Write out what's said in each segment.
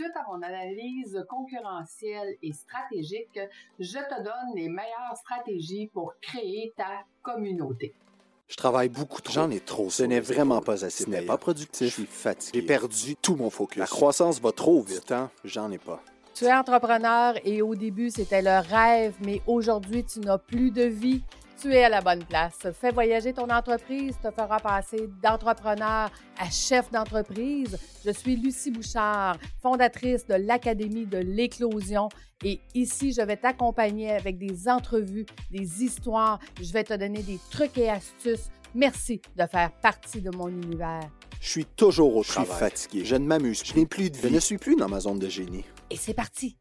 suite à mon analyse concurrentielle et stratégique, je te donne les meilleures stratégies pour créer ta communauté. Je travaille beaucoup trop. J'en ai trop. Ce n'est vraiment pas assez. Ce n'est pas productif. Je suis fatigué. J'ai perdu tout mon focus. La croissance va trop vite. Hein? J'en ai pas. Tu es entrepreneur et au début, c'était le rêve, mais aujourd'hui, tu n'as plus de vie tu es à la bonne place. Fais voyager ton entreprise, te fera passer d'entrepreneur à chef d'entreprise. Je suis Lucie Bouchard, fondatrice de l'Académie de l'éclosion et ici, je vais t'accompagner avec des entrevues, des histoires. Je vais te donner des trucs et astuces. Merci de faire partie de mon univers. Je suis toujours au travail. Je suis fatigué. Je ne m'amuse. Je n'ai plus de vie. Je ne suis plus dans ma zone de génie. Et c'est parti.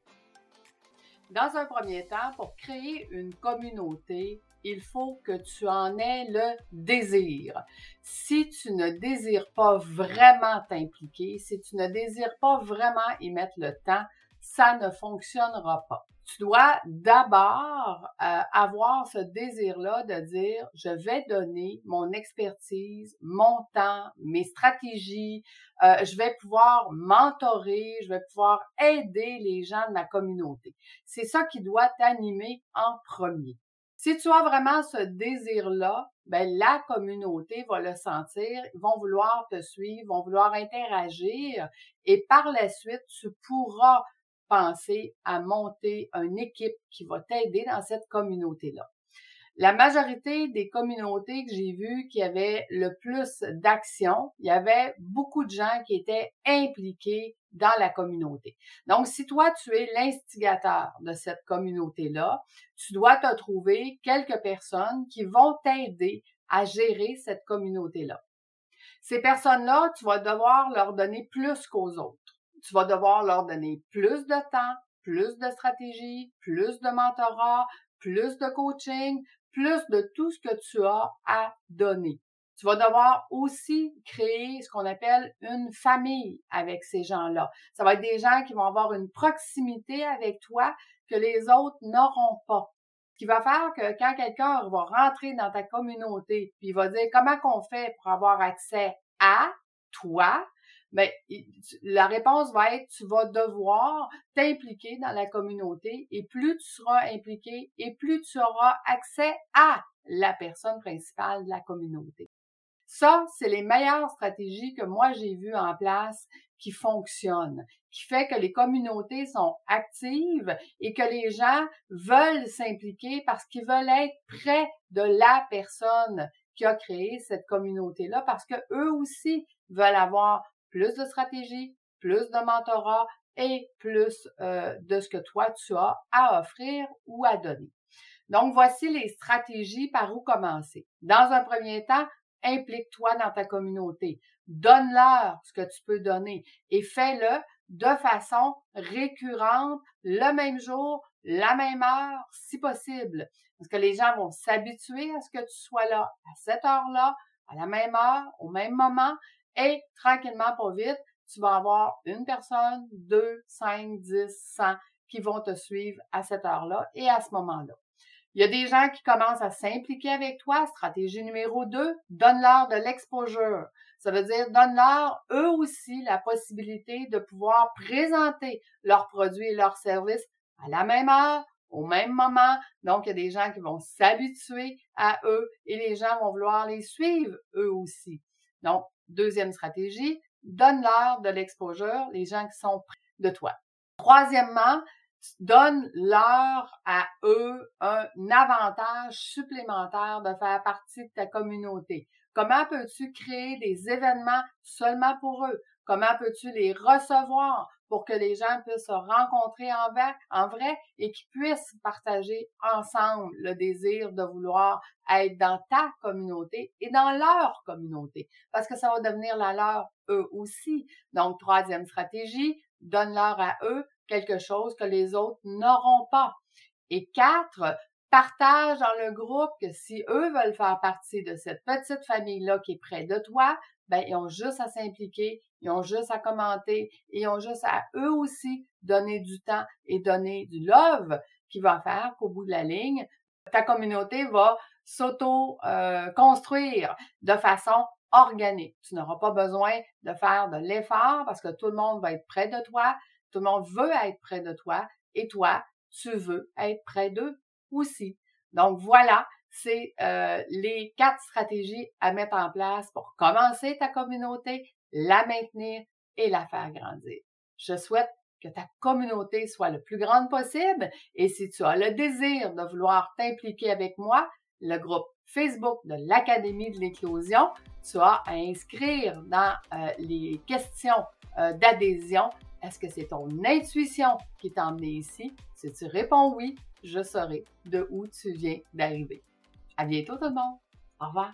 Dans un premier temps, pour créer une communauté, il faut que tu en aies le désir. Si tu ne désires pas vraiment t'impliquer, si tu ne désires pas vraiment y mettre le temps, ça ne fonctionnera pas. Tu dois d'abord euh, avoir ce désir-là de dire, je vais donner mon expertise, mon temps, mes stratégies, euh, je vais pouvoir mentorer, je vais pouvoir aider les gens de ma communauté. C'est ça qui doit t'animer en premier. Si tu as vraiment ce désir-là, ben la communauté va le sentir, ils vont vouloir te suivre, vont vouloir interagir et par la suite, tu pourras penser à monter une équipe qui va t'aider dans cette communauté-là. La majorité des communautés que j'ai vues qui avaient le plus d'action, il y avait beaucoup de gens qui étaient impliqués dans la communauté. Donc, si toi, tu es l'instigateur de cette communauté-là, tu dois te trouver quelques personnes qui vont t'aider à gérer cette communauté-là. Ces personnes-là, tu vas devoir leur donner plus qu'aux autres. Tu vas devoir leur donner plus de temps, plus de stratégie, plus de mentorat, plus de coaching, plus de tout ce que tu as à donner. Tu vas devoir aussi créer ce qu'on appelle une famille avec ces gens-là. Ça va être des gens qui vont avoir une proximité avec toi que les autres n'auront pas. Ce qui va faire que quand quelqu'un va rentrer dans ta communauté, puis il va dire comment qu'on fait pour avoir accès à toi, ben, la réponse va être tu vas devoir t'impliquer dans la communauté et plus tu seras impliqué et plus tu auras accès à la personne principale de la communauté. Ça, c'est les meilleures stratégies que moi j'ai vues en place qui fonctionnent, qui fait que les communautés sont actives et que les gens veulent s'impliquer parce qu'ils veulent être près de la personne qui a créé cette communauté-là parce que eux aussi veulent avoir plus de stratégie, plus de mentorat et plus euh, de ce que toi tu as à offrir ou à donner. Donc, voici les stratégies par où commencer. Dans un premier temps, implique-toi dans ta communauté. Donne-leur ce que tu peux donner et fais-le de façon récurrente, le même jour, la même heure, si possible. Parce que les gens vont s'habituer à ce que tu sois là à cette heure-là, à la même heure, au même moment, et tranquillement, pas vite, tu vas avoir une personne, deux, cinq, dix, cent qui vont te suivre à cette heure-là et à ce moment-là. Il y a des gens qui commencent à s'impliquer avec toi. Stratégie numéro deux, donne-leur de l'exposure. Ça veut dire donne-leur eux aussi la possibilité de pouvoir présenter leurs produits et leurs services à la même heure, au même moment. Donc, il y a des gens qui vont s'habituer à eux et les gens vont vouloir les suivre eux aussi. Donc, Deuxième stratégie, donne-leur de l'exposure, les gens qui sont près de toi. Troisièmement, donne-leur à eux un avantage supplémentaire de faire partie de ta communauté. Comment peux-tu créer des événements seulement pour eux? Comment peux-tu les recevoir pour que les gens puissent se rencontrer en vrai, et qu'ils puissent partager ensemble le désir de vouloir être dans ta communauté et dans leur communauté? Parce que ça va devenir la leur eux aussi. Donc, troisième stratégie, donne-leur à eux quelque chose que les autres n'auront pas. Et quatre, partage dans le groupe que si eux veulent faire partie de cette petite famille-là qui est près de toi, ben, ils ont juste à s'impliquer, ils ont juste à commenter, ils ont juste à eux aussi donner du temps et donner du love qui va faire qu'au bout de la ligne, ta communauté va s'auto-construire de façon organique. Tu n'auras pas besoin de faire de l'effort parce que tout le monde va être près de toi. Tout le monde veut être près de toi et toi, tu veux être près d'eux aussi. Donc voilà, c'est euh, les quatre stratégies à mettre en place pour commencer ta communauté, la maintenir et la faire grandir. Je souhaite que ta communauté soit le plus grande possible et si tu as le désir de vouloir t'impliquer avec moi, le groupe Facebook de l'Académie de l'éclosion, tu as à inscrire dans euh, les questions euh, d'adhésion. Est-ce que c'est ton intuition qui t'a emmené ici? Si tu réponds oui, je saurai de où tu viens d'arriver. À bientôt tout le monde. Au revoir.